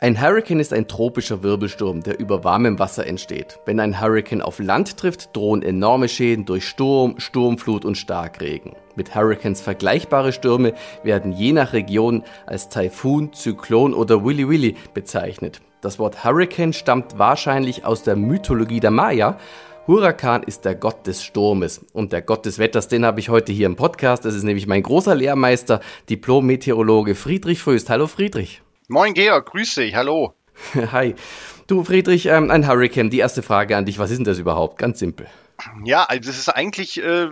Ein Hurrikan ist ein tropischer Wirbelsturm, der über warmem Wasser entsteht. Wenn ein Hurrikan auf Land trifft, drohen enorme Schäden durch Sturm, Sturmflut und Starkregen. Mit Hurrikans vergleichbare Stürme werden je nach Region als Taifun, Zyklon oder Willy Willy bezeichnet. Das Wort Hurrikan stammt wahrscheinlich aus der Mythologie der Maya. Hurakan ist der Gott des Sturmes und der Gott des Wetters, den habe ich heute hier im Podcast. Das ist nämlich mein großer Lehrmeister, Diplom-Meteorologe Friedrich Fröst. Hallo Friedrich. Moin Georg, grüß dich, hallo. Hi. Du Friedrich, ähm, ein Hurricane. Die erste Frage an dich, was ist denn das überhaupt? Ganz simpel. Ja, also das ist eigentlich, äh,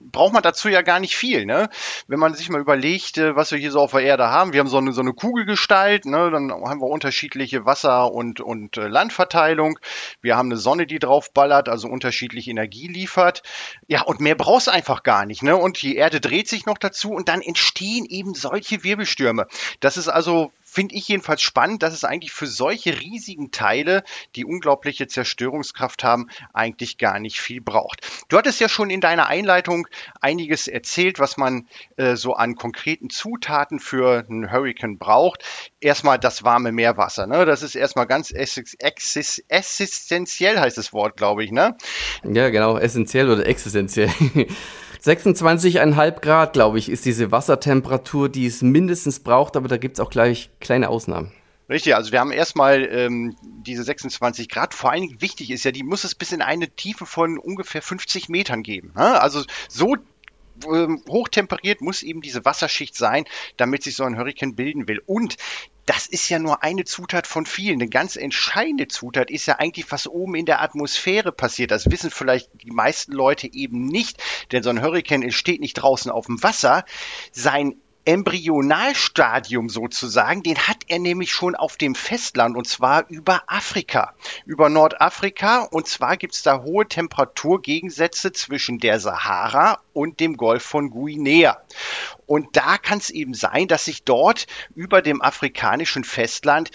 braucht man dazu ja gar nicht viel, ne? Wenn man sich mal überlegt, äh, was wir hier so auf der Erde haben. Wir haben so eine, so eine Kugelgestalt, ne? Dann haben wir unterschiedliche Wasser- und, und äh, Landverteilung. Wir haben eine Sonne, die drauf ballert, also unterschiedliche Energie liefert. Ja, und mehr brauchst du einfach gar nicht, ne? Und die Erde dreht sich noch dazu und dann entstehen eben solche Wirbelstürme. Das ist also finde ich jedenfalls spannend, dass es eigentlich für solche riesigen Teile, die unglaubliche Zerstörungskraft haben, eigentlich gar nicht viel braucht. Du hattest ja schon in deiner Einleitung einiges erzählt, was man äh, so an konkreten Zutaten für einen Hurricane braucht. Erstmal das warme Meerwasser. Ne? Das ist erstmal ganz existenziell, heißt das Wort, glaube ich. Ne? Ja, genau, essentiell oder existenziell. 26,5 Grad, glaube ich, ist diese Wassertemperatur, die es mindestens braucht, aber da gibt es auch gleich kleine Ausnahmen. Richtig, also wir haben erstmal ähm, diese 26 Grad. Vor allen Dingen wichtig ist ja, die muss es bis in eine Tiefe von ungefähr 50 Metern geben. Ne? Also so ähm, hochtemperiert muss eben diese Wasserschicht sein, damit sich so ein Hurrikan bilden will. Und das ist ja nur eine Zutat von vielen. Eine ganz entscheidende Zutat ist ja eigentlich, was oben in der Atmosphäre passiert. Das wissen vielleicht die meisten Leute eben nicht, denn so ein Hurrikan entsteht nicht draußen auf dem Wasser. Sein Embryonalstadium sozusagen, den hat er nämlich schon auf dem Festland und zwar über Afrika, über Nordafrika und zwar gibt es da hohe Temperaturgegensätze zwischen der Sahara und dem Golf von Guinea. Und da kann es eben sein, dass sich dort über dem afrikanischen Festland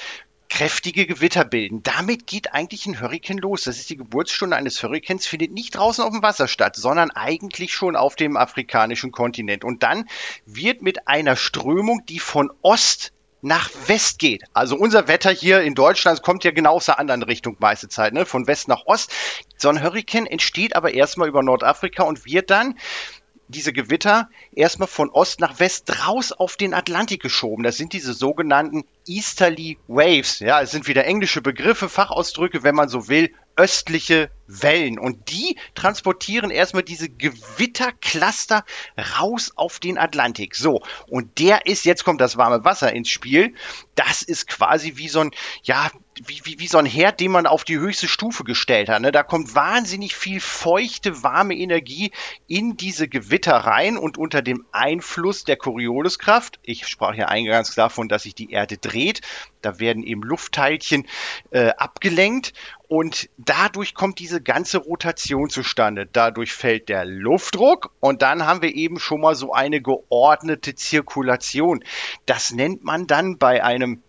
kräftige Gewitter bilden. Damit geht eigentlich ein Hurrikan los. Das ist die Geburtsstunde eines Hurrikans, findet nicht draußen auf dem Wasser statt, sondern eigentlich schon auf dem afrikanischen Kontinent. Und dann wird mit einer Strömung, die von Ost nach West geht. Also unser Wetter hier in Deutschland kommt ja genau aus der anderen Richtung meiste Zeit, ne? von West nach Ost. So ein Hurrikan entsteht aber erstmal über Nordafrika und wird dann diese Gewitter erstmal von Ost nach West raus auf den Atlantik geschoben. Das sind diese sogenannten Easterly Waves. Ja, es sind wieder englische Begriffe, Fachausdrücke, wenn man so will, östliche Wellen. Und die transportieren erstmal diese Gewittercluster raus auf den Atlantik. So, und der ist, jetzt kommt das warme Wasser ins Spiel. Das ist quasi wie so ein, ja, wie, wie, wie so ein Herd, den man auf die höchste Stufe gestellt hat. Ne? Da kommt wahnsinnig viel feuchte, warme Energie in diese Gewitter rein und unter dem Einfluss der Corioliskraft, ich sprach ja eingangs davon, dass sich die Erde dreht, da werden eben Luftteilchen äh, abgelenkt und dadurch kommt diese ganze Rotation zustande. Dadurch fällt der Luftdruck und dann haben wir eben schon mal so eine geordnete Zirkulation. Das nennt man dann bei einem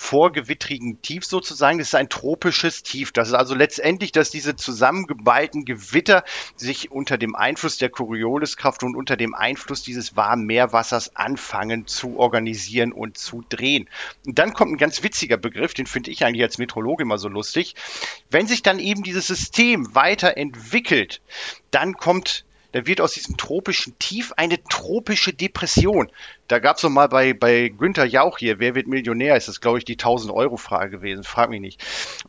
vorgewittrigen Tief sozusagen. Das ist ein tropisches Tief. Das ist also letztendlich, dass diese zusammengeballten Gewitter sich unter dem Einfluss der Corioliskraft und unter dem Einfluss dieses warmen Meerwassers anfangen zu organisieren und zu drehen. Und dann kommt ein ganz witziger Begriff, den finde ich eigentlich als Metrologe immer so lustig. Wenn sich dann eben dieses System weiterentwickelt, dann kommt da wird aus diesem tropischen Tief eine tropische Depression. Da gab es mal bei, bei Günther Jauch hier, wer wird Millionär, ist das, glaube ich, die 1000-Euro-Frage gewesen, frag mich nicht.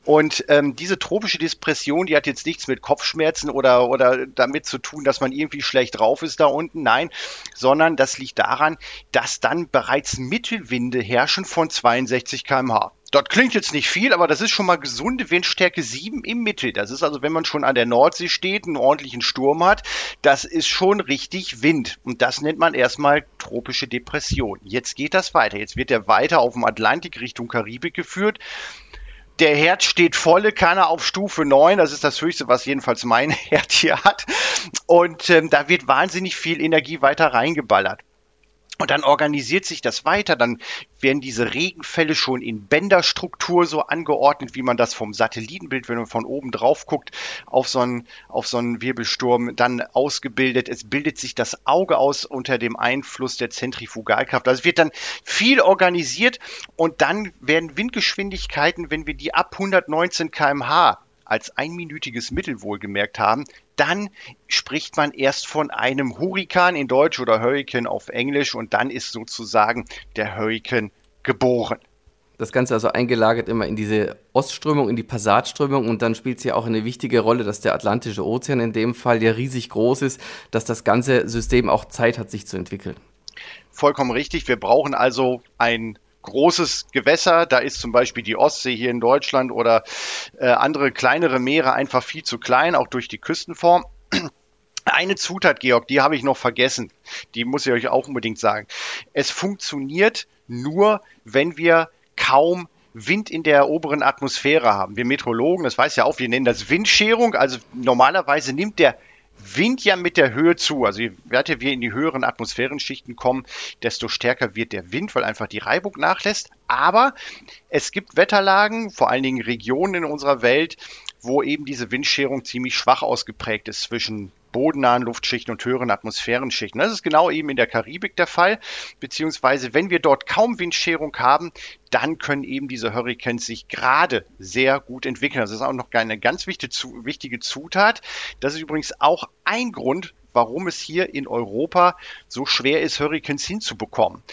Und ähm, diese tropische Depression, die hat jetzt nichts mit Kopfschmerzen oder, oder damit zu tun, dass man irgendwie schlecht drauf ist da unten, nein, sondern das liegt daran, dass dann bereits Mittelwinde herrschen von 62 kmh. Das klingt jetzt nicht viel, aber das ist schon mal gesunde Windstärke 7 im Mittel. Das ist also, wenn man schon an der Nordsee steht, einen ordentlichen Sturm hat, das ist schon richtig Wind. Und das nennt man erstmal tropische Depression. Jetzt geht das weiter. Jetzt wird er weiter auf dem Atlantik Richtung Karibik geführt. Der Herd steht volle Kanne auf Stufe 9. Das ist das höchste, was jedenfalls mein Herd hier hat. Und ähm, da wird wahnsinnig viel Energie weiter reingeballert. Und dann organisiert sich das weiter, dann werden diese Regenfälle schon in Bänderstruktur so angeordnet, wie man das vom Satellitenbild, wenn man von oben drauf guckt, auf so einen, auf so einen Wirbelsturm dann ausgebildet. Es bildet sich das Auge aus unter dem Einfluss der Zentrifugalkraft. Also es wird dann viel organisiert und dann werden Windgeschwindigkeiten, wenn wir die ab 119 kmh als einminütiges Mittel wohlgemerkt haben, dann spricht man erst von einem Hurrikan in Deutsch oder Hurricane auf Englisch und dann ist sozusagen der Hurricane geboren. Das Ganze also eingelagert immer in diese Ostströmung, in die Passatströmung und dann spielt es ja auch eine wichtige Rolle, dass der Atlantische Ozean in dem Fall ja riesig groß ist, dass das ganze System auch Zeit hat, sich zu entwickeln. Vollkommen richtig. Wir brauchen also ein großes Gewässer, da ist zum Beispiel die Ostsee hier in Deutschland oder äh, andere kleinere Meere einfach viel zu klein, auch durch die Küstenform. Eine Zutat, Georg, die habe ich noch vergessen. Die muss ich euch auch unbedingt sagen. Es funktioniert nur, wenn wir kaum Wind in der oberen Atmosphäre haben. Wir Meteorologen, das weiß ja auch, wir nennen das Windscherung. Also normalerweise nimmt der Wind ja mit der Höhe zu. Also je weiter wir in die höheren Atmosphärenschichten kommen, desto stärker wird der Wind, weil einfach die Reibung nachlässt. Aber es gibt Wetterlagen, vor allen Dingen Regionen in unserer Welt, wo eben diese Windscherung ziemlich schwach ausgeprägt ist zwischen bodennahen Luftschichten und höheren Atmosphärenschichten. Das ist genau eben in der Karibik der Fall, beziehungsweise wenn wir dort kaum Windscherung haben, dann können eben diese Hurricanes sich gerade sehr gut entwickeln. Das ist auch noch eine ganz wichtige Zutat. Das ist übrigens auch ein Grund, warum es hier in Europa so schwer ist, Hurricanes hinzubekommen.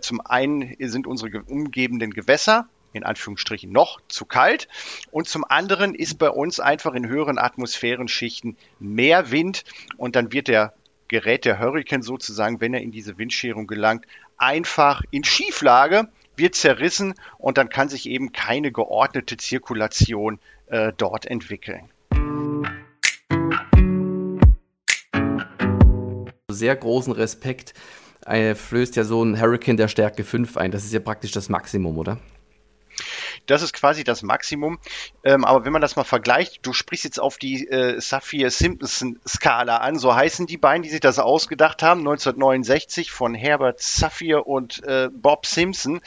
zum einen sind unsere umgebenden Gewässer in Anführungsstrichen noch zu kalt. Und zum anderen ist bei uns einfach in höheren Atmosphärenschichten mehr Wind und dann wird der gerät der Hurrikan sozusagen, wenn er in diese Windscherung gelangt, einfach in Schieflage, wird zerrissen und dann kann sich eben keine geordnete Zirkulation äh, dort entwickeln. Sehr großen Respekt äh, flößt ja so ein Hurricane der Stärke 5 ein. Das ist ja praktisch das Maximum, oder? Das ist quasi das Maximum. Ähm, aber wenn man das mal vergleicht, du sprichst jetzt auf die äh, Saphir-Simpson-Skala an, so heißen die beiden, die sich das ausgedacht haben, 1969 von Herbert Saphir und äh, Bob Simpson.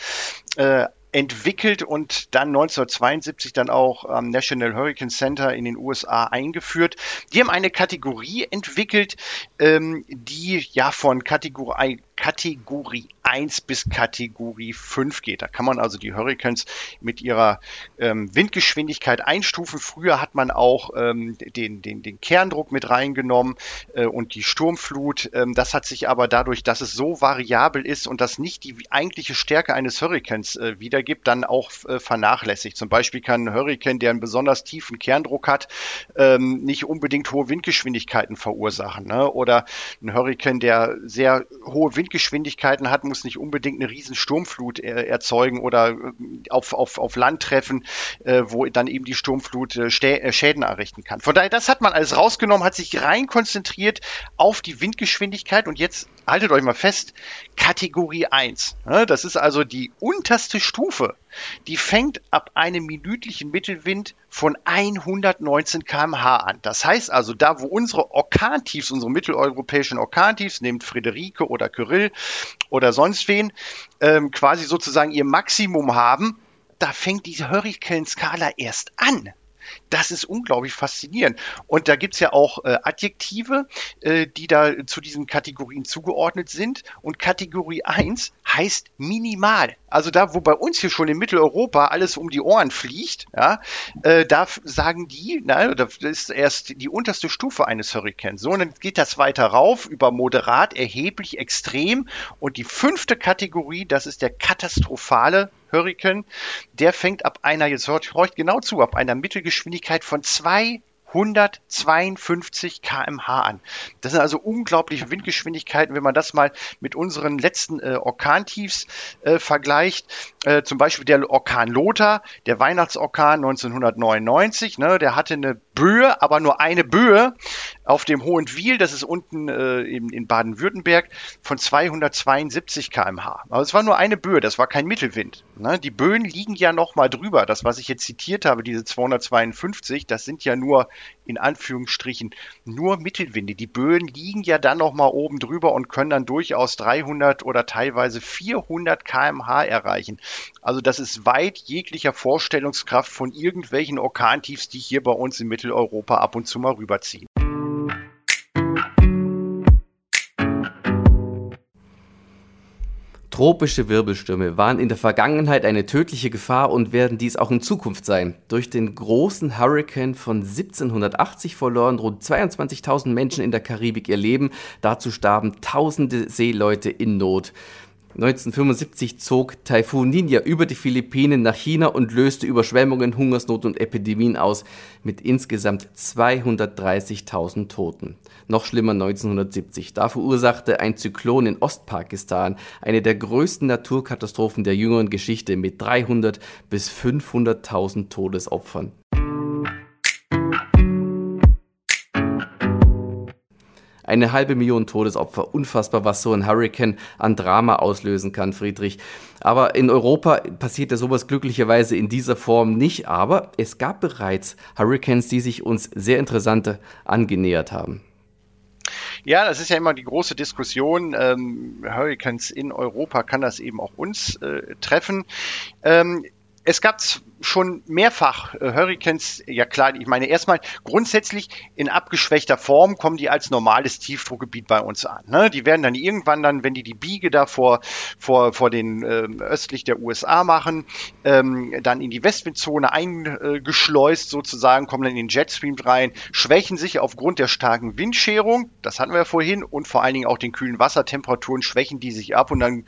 Äh, entwickelt und dann 1972 dann auch am National Hurricane Center in den USA eingeführt. Die haben eine Kategorie entwickelt, ähm, die ja von Kategorie, Kategorie 1 bis Kategorie 5 geht. Da kann man also die Hurricanes mit ihrer ähm, Windgeschwindigkeit einstufen. Früher hat man auch ähm, den, den, den Kerndruck mit reingenommen äh, und die Sturmflut. Ähm, das hat sich aber dadurch, dass es so variabel ist und das nicht die eigentliche Stärke eines Hurricanes äh, wiedergibt, dann auch äh, vernachlässigt. Zum Beispiel kann ein Hurricane, der einen besonders tiefen Kerndruck hat, ähm, nicht unbedingt hohe Windgeschwindigkeiten verursachen. Ne? Oder ein Hurricane, der sehr hohe Windgeschwindigkeiten hat, muss nicht unbedingt eine riesen Sturmflut äh, erzeugen oder äh, auf, auf, auf Land treffen, äh, wo dann eben die Sturmflut äh, äh, Schäden errichten kann. Von daher, das hat man alles rausgenommen, hat sich rein konzentriert auf die Windgeschwindigkeit und jetzt haltet euch mal fest, Kategorie 1. Ne, das ist also die unterste Stufe. Die fängt ab einem minütlichen Mittelwind von 119 km/h an. Das heißt also, da wo unsere Orkantiefs, unsere mitteleuropäischen Orkantiefs, nehmt Friederike oder Kyrill oder sonst wen, ähm, quasi sozusagen ihr Maximum haben, da fängt diese Hurricane-Skala erst an. Das ist unglaublich faszinierend. Und da gibt es ja auch äh, Adjektive, äh, die da zu diesen Kategorien zugeordnet sind. Und Kategorie 1 heißt minimal. Also da, wo bei uns hier schon in Mitteleuropa alles um die Ohren fliegt, ja, äh, da sagen die, na, das ist erst die unterste Stufe eines Hurrikans. So, und dann geht das weiter rauf über moderat, erheblich, extrem. Und die fünfte Kategorie, das ist der katastrophale Hurrikan, der fängt ab einer, jetzt hört genau zu, ab einer Mittelgeschwindigkeit von zwei 152 kmh an. Das sind also unglaubliche Windgeschwindigkeiten, wenn man das mal mit unseren letzten äh, Orkantiefs äh, vergleicht. Äh, zum Beispiel der Orkan Lothar, der Weihnachtsorkan 1999, ne, der hatte eine Böe, aber nur eine Böe auf dem Hohen Wiel, das ist unten äh, in, in Baden-Württemberg, von 272 kmh. Aber es war nur eine Böe, das war kein Mittelwind. Ne? Die Böen liegen ja noch mal drüber. Das, was ich jetzt zitiert habe, diese 252, das sind ja nur in Anführungsstrichen nur Mittelwinde. Die Böen liegen ja dann noch mal oben drüber und können dann durchaus 300 oder teilweise 400 km/h erreichen. Also das ist weit jeglicher Vorstellungskraft von irgendwelchen Orkantiefs, die hier bei uns in Mitteleuropa ab und zu mal rüberziehen. Tropische Wirbelstürme waren in der Vergangenheit eine tödliche Gefahr und werden dies auch in Zukunft sein. Durch den großen Hurricane von 1780 verloren rund 22.000 Menschen in der Karibik ihr Leben. Dazu starben tausende Seeleute in Not. 1975 zog Taifun Ninja über die Philippinen nach China und löste Überschwemmungen, Hungersnot und Epidemien aus mit insgesamt 230.000 Toten. Noch schlimmer 1970. Da verursachte ein Zyklon in Ostpakistan eine der größten Naturkatastrophen der jüngeren Geschichte mit 300 bis 500.000 Todesopfern. Eine halbe Million Todesopfer. Unfassbar, was so ein Hurricane an Drama auslösen kann, Friedrich. Aber in Europa passiert ja sowas glücklicherweise in dieser Form nicht. Aber es gab bereits Hurricanes, die sich uns sehr interessante angenähert haben. Ja, das ist ja immer die große Diskussion. Ähm, Hurricanes in Europa kann das eben auch uns äh, treffen. Ähm, es gab schon mehrfach äh, Hurricanes, ja klar, ich meine erstmal grundsätzlich in abgeschwächter Form kommen die als normales Tiefdruckgebiet bei uns an. Ne? Die werden dann irgendwann dann, wenn die die Biege da vor, vor, vor den äh, östlich der USA machen, ähm, dann in die Westwindzone eingeschleust sozusagen, kommen dann in den Jetstream rein, schwächen sich aufgrund der starken Windscherung, das hatten wir ja vorhin, und vor allen Dingen auch den kühlen Wassertemperaturen schwächen die sich ab und dann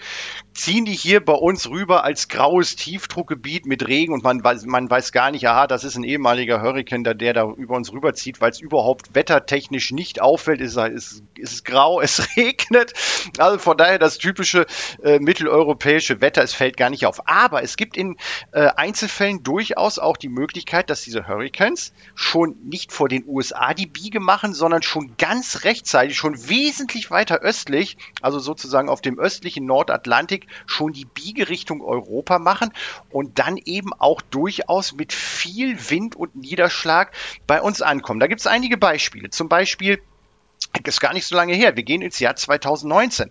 ziehen die hier bei uns rüber als graues Tiefdruckgebiet mit Regen und man man weiß gar nicht, aha, das ist ein ehemaliger Hurrikan, der, der da über uns rüberzieht, weil es überhaupt wettertechnisch nicht auffällt. Es ist, ist grau, es regnet. Also von daher das typische äh, mitteleuropäische Wetter, es fällt gar nicht auf. Aber es gibt in äh, Einzelfällen durchaus auch die Möglichkeit, dass diese Hurricanes schon nicht vor den USA die Biege machen, sondern schon ganz rechtzeitig, schon wesentlich weiter östlich, also sozusagen auf dem östlichen Nordatlantik, schon die Biege Richtung Europa machen und dann eben auch durchaus mit viel Wind und Niederschlag bei uns ankommen. Da gibt es einige Beispiele. Zum Beispiel ist gar nicht so lange her. Wir gehen ins Jahr 2019.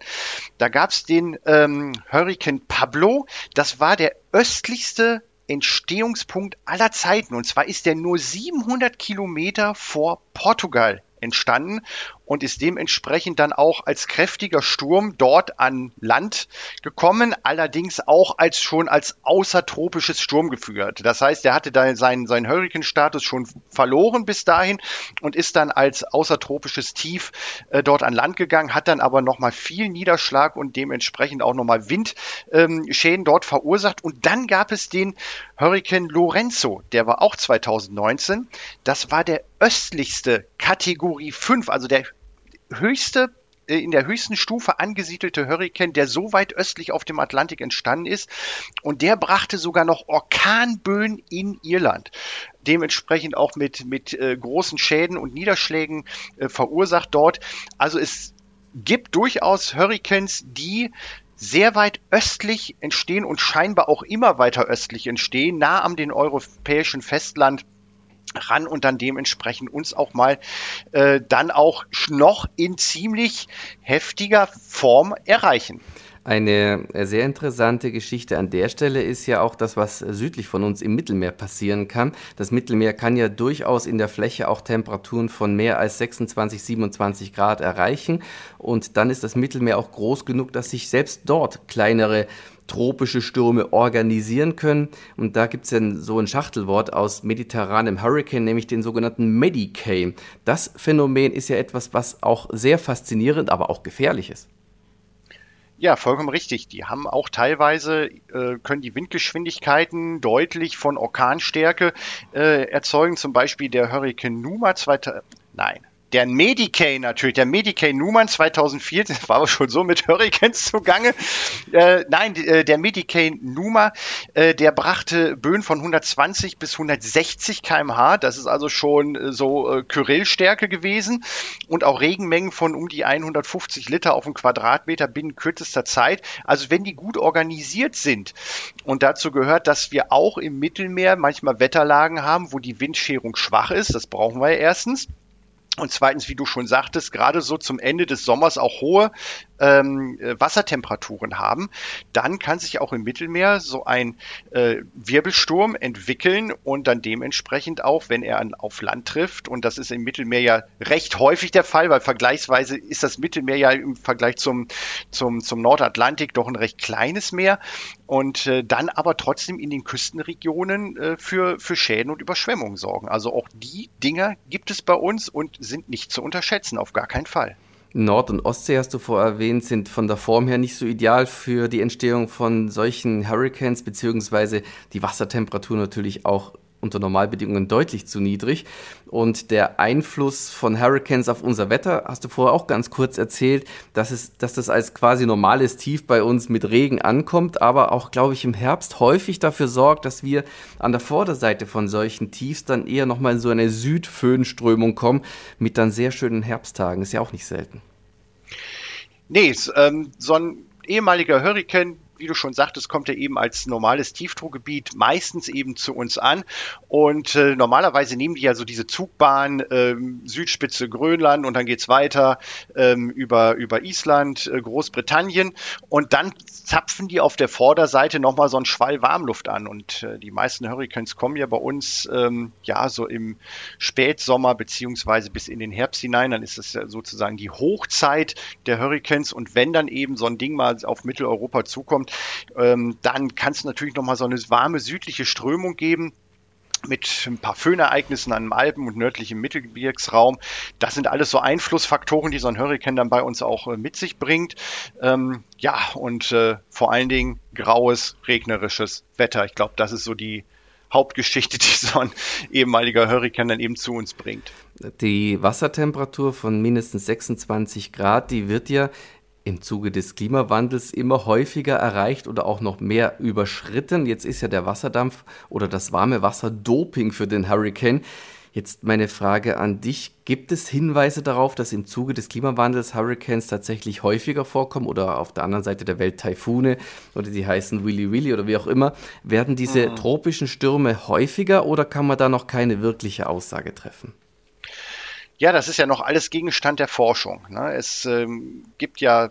Da gab es den ähm, Hurricane Pablo. Das war der östlichste Entstehungspunkt aller Zeiten. Und zwar ist der nur 700 Kilometer vor Portugal entstanden und ist dementsprechend dann auch als kräftiger Sturm dort an Land gekommen, allerdings auch als schon als außertropisches Sturm geführt. Das heißt, er hatte da seinen, seinen Hurricane-Status schon verloren bis dahin und ist dann als außertropisches Tief äh, dort an Land gegangen, hat dann aber nochmal viel Niederschlag und dementsprechend auch nochmal Windschäden ähm, dort verursacht. Und dann gab es den Hurricane Lorenzo, der war auch 2019. Das war der östlichste Kategorie 5, also der höchste äh, in der höchsten Stufe angesiedelte Hurrikan, der so weit östlich auf dem Atlantik entstanden ist. Und der brachte sogar noch Orkanböen in Irland. Dementsprechend auch mit, mit äh, großen Schäden und Niederschlägen äh, verursacht dort. Also es gibt durchaus Hurrikans, die sehr weit östlich entstehen und scheinbar auch immer weiter östlich entstehen, nah am den europäischen Festland ran und dann dementsprechend uns auch mal äh, dann auch noch in ziemlich heftiger Form erreichen. Eine äh, sehr interessante Geschichte an der Stelle ist ja auch das, was südlich von uns im Mittelmeer passieren kann. Das Mittelmeer kann ja durchaus in der Fläche auch Temperaturen von mehr als 26, 27 Grad erreichen. Und dann ist das Mittelmeer auch groß genug, dass sich selbst dort kleinere tropische Stürme organisieren können. Und da gibt es ja so ein Schachtelwort aus mediterranem Hurricane, nämlich den sogenannten Medicane. Das Phänomen ist ja etwas, was auch sehr faszinierend, aber auch gefährlich ist. Ja, vollkommen richtig. Die haben auch teilweise, äh, können die Windgeschwindigkeiten deutlich von Orkanstärke äh, erzeugen. Zum Beispiel der Hurricane Numa, zweite, nein, der Medicaid natürlich, der Medicaid Numan 2004, das war aber schon so mit Hurricanes zugange. Äh, nein, äh, der Medicaid Numa, äh, der brachte Böen von 120 bis 160 kmh. Das ist also schon äh, so äh, Kyrillstärke gewesen und auch Regenmengen von um die 150 Liter auf einen Quadratmeter binnen kürzester Zeit. Also wenn die gut organisiert sind und dazu gehört, dass wir auch im Mittelmeer manchmal Wetterlagen haben, wo die Windscherung schwach ist, das brauchen wir ja erstens. Und zweitens, wie du schon sagtest, gerade so zum Ende des Sommers auch hohe ähm, äh, Wassertemperaturen haben, dann kann sich auch im Mittelmeer so ein äh, Wirbelsturm entwickeln und dann dementsprechend auch, wenn er an, auf Land trifft, und das ist im Mittelmeer ja recht häufig der Fall, weil vergleichsweise ist das Mittelmeer ja im Vergleich zum, zum, zum Nordatlantik doch ein recht kleines Meer und äh, dann aber trotzdem in den Küstenregionen äh, für, für Schäden und Überschwemmungen sorgen. Also auch die Dinger gibt es bei uns und sind nicht zu unterschätzen, auf gar keinen Fall. Nord- und Ostsee hast du vorher erwähnt, sind von der Form her nicht so ideal für die Entstehung von solchen Hurricanes, beziehungsweise die Wassertemperatur natürlich auch unter Normalbedingungen deutlich zu niedrig. Und der Einfluss von Hurricanes auf unser Wetter, hast du vorher auch ganz kurz erzählt, dass, es, dass das als quasi normales Tief bei uns mit Regen ankommt, aber auch, glaube ich, im Herbst häufig dafür sorgt, dass wir an der Vorderseite von solchen Tiefs dann eher nochmal in so eine Südföhnströmung kommen, mit dann sehr schönen Herbsttagen. Ist ja auch nicht selten. Nee, ähm, so ein ehemaliger Hurricane wie du schon sagtest, kommt er eben als normales Tiefdruckgebiet meistens eben zu uns an. Und äh, normalerweise nehmen die ja so diese Zugbahn ähm, Südspitze Grönland und dann geht's weiter ähm, über, über Island, äh, Großbritannien. Und dann zapfen die auf der Vorderseite nochmal so einen Schwall Warmluft an. Und äh, die meisten Hurricanes kommen ja bei uns ähm, ja so im Spätsommer beziehungsweise bis in den Herbst hinein. Dann ist das ja sozusagen die Hochzeit der Hurricanes. Und wenn dann eben so ein Ding mal auf Mitteleuropa zukommt, ähm, dann kann es natürlich nochmal so eine warme südliche Strömung geben mit ein paar Föhnereignissen an den Alpen und nördlichem Mittelgebirgsraum. Das sind alles so Einflussfaktoren, die so ein Hurrikan dann bei uns auch äh, mit sich bringt. Ähm, ja, und äh, vor allen Dingen graues, regnerisches Wetter. Ich glaube, das ist so die Hauptgeschichte, die so ein ehemaliger Hurrikan dann eben zu uns bringt. Die Wassertemperatur von mindestens 26 Grad, die wird ja im Zuge des Klimawandels immer häufiger erreicht oder auch noch mehr überschritten. Jetzt ist ja der Wasserdampf oder das warme Wasser Doping für den Hurricane. Jetzt meine Frage an dich. Gibt es Hinweise darauf, dass im Zuge des Klimawandels Hurricanes tatsächlich häufiger vorkommen oder auf der anderen Seite der Welt Taifune oder die heißen Willy Willy oder wie auch immer? Werden diese mhm. tropischen Stürme häufiger oder kann man da noch keine wirkliche Aussage treffen? Ja, das ist ja noch alles Gegenstand der Forschung. Ne? Es ähm, gibt ja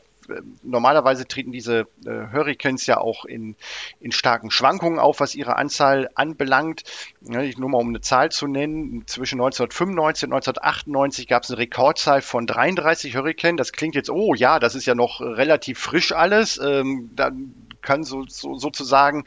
normalerweise treten diese äh, Hurricanes ja auch in, in starken Schwankungen auf, was ihre Anzahl anbelangt. Ich nur mal um eine Zahl zu nennen. Zwischen 1995 und 1998 gab es eine Rekordzahl von 33 Hurricanes. Das klingt jetzt, oh ja, das ist ja noch relativ frisch alles. Ähm, dann kann so, so sozusagen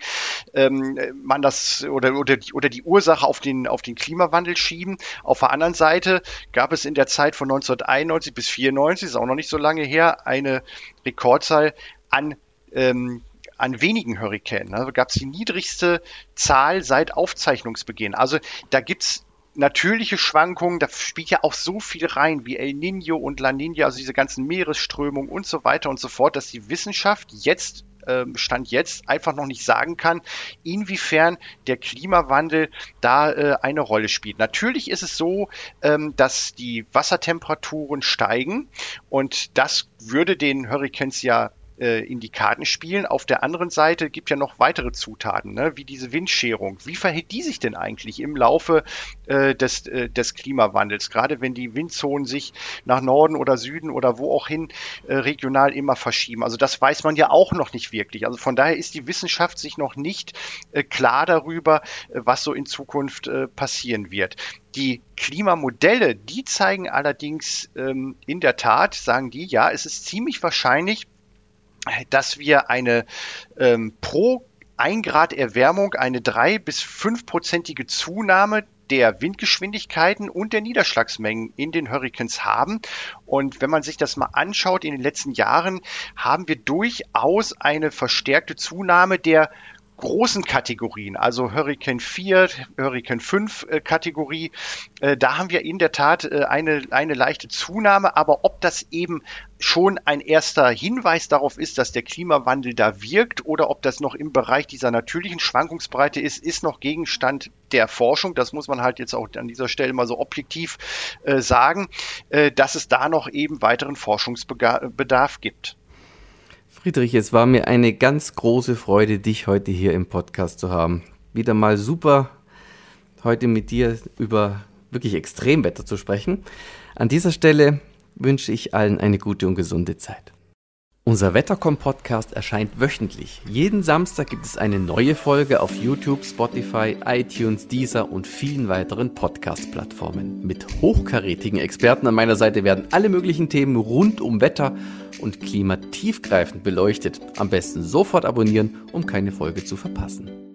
ähm, man das oder, oder, die, oder die Ursache auf den, auf den Klimawandel schieben. Auf der anderen Seite gab es in der Zeit von 1991 bis 1994, ist auch noch nicht so lange her, eine Rekordzahl an ähm, an wenigen Hurrikanen. Also gab es die niedrigste Zahl seit Aufzeichnungsbeginn. Also da gibt's natürliche Schwankungen, da spielt ja auch so viel rein wie El Nino und La Nina, also diese ganzen Meeresströmungen und so weiter und so fort, dass die Wissenschaft jetzt ähm, Stand jetzt einfach noch nicht sagen kann, inwiefern der Klimawandel da äh, eine Rolle spielt. Natürlich ist es so, ähm, dass die Wassertemperaturen steigen und das würde den Hurricanes ja äh, in die Karten spielen. Auf der anderen Seite gibt ja noch weitere Zutaten, ne, wie diese Windscherung. Wie verhält die sich denn eigentlich im Laufe äh, des, äh, des Klimawandels? Gerade wenn die Windzonen sich nach Norden oder Süden oder wo auch hin äh, regional immer verschieben. Also das weiß man ja auch noch nicht wirklich. Also von daher ist die Wissenschaft sich noch nicht äh, klar darüber, äh, was so in Zukunft äh, passieren wird. Die Klimamodelle, die zeigen allerdings ähm, in der Tat, sagen die, ja, es ist ziemlich wahrscheinlich, dass wir eine ähm, pro 1 Grad Erwärmung eine 3 bis 5-prozentige Zunahme der Windgeschwindigkeiten und der Niederschlagsmengen in den Hurricanes haben. Und wenn man sich das mal anschaut, in den letzten Jahren haben wir durchaus eine verstärkte Zunahme der großen Kategorien, also Hurricane 4, Hurricane 5 äh, Kategorie, äh, da haben wir in der Tat äh, eine, eine leichte Zunahme, aber ob das eben schon ein erster Hinweis darauf ist, dass der Klimawandel da wirkt oder ob das noch im Bereich dieser natürlichen Schwankungsbreite ist, ist noch Gegenstand der Forschung. Das muss man halt jetzt auch an dieser Stelle mal so objektiv äh, sagen, äh, dass es da noch eben weiteren Forschungsbedarf gibt. Friedrich, es war mir eine ganz große Freude, dich heute hier im Podcast zu haben. Wieder mal super, heute mit dir über wirklich Extremwetter zu sprechen. An dieser Stelle wünsche ich allen eine gute und gesunde Zeit. Unser Wettercom-Podcast erscheint wöchentlich. Jeden Samstag gibt es eine neue Folge auf YouTube, Spotify, iTunes, Deezer und vielen weiteren Podcast-Plattformen. Mit hochkarätigen Experten an meiner Seite werden alle möglichen Themen rund um Wetter und Klima tiefgreifend beleuchtet. Am besten sofort abonnieren, um keine Folge zu verpassen.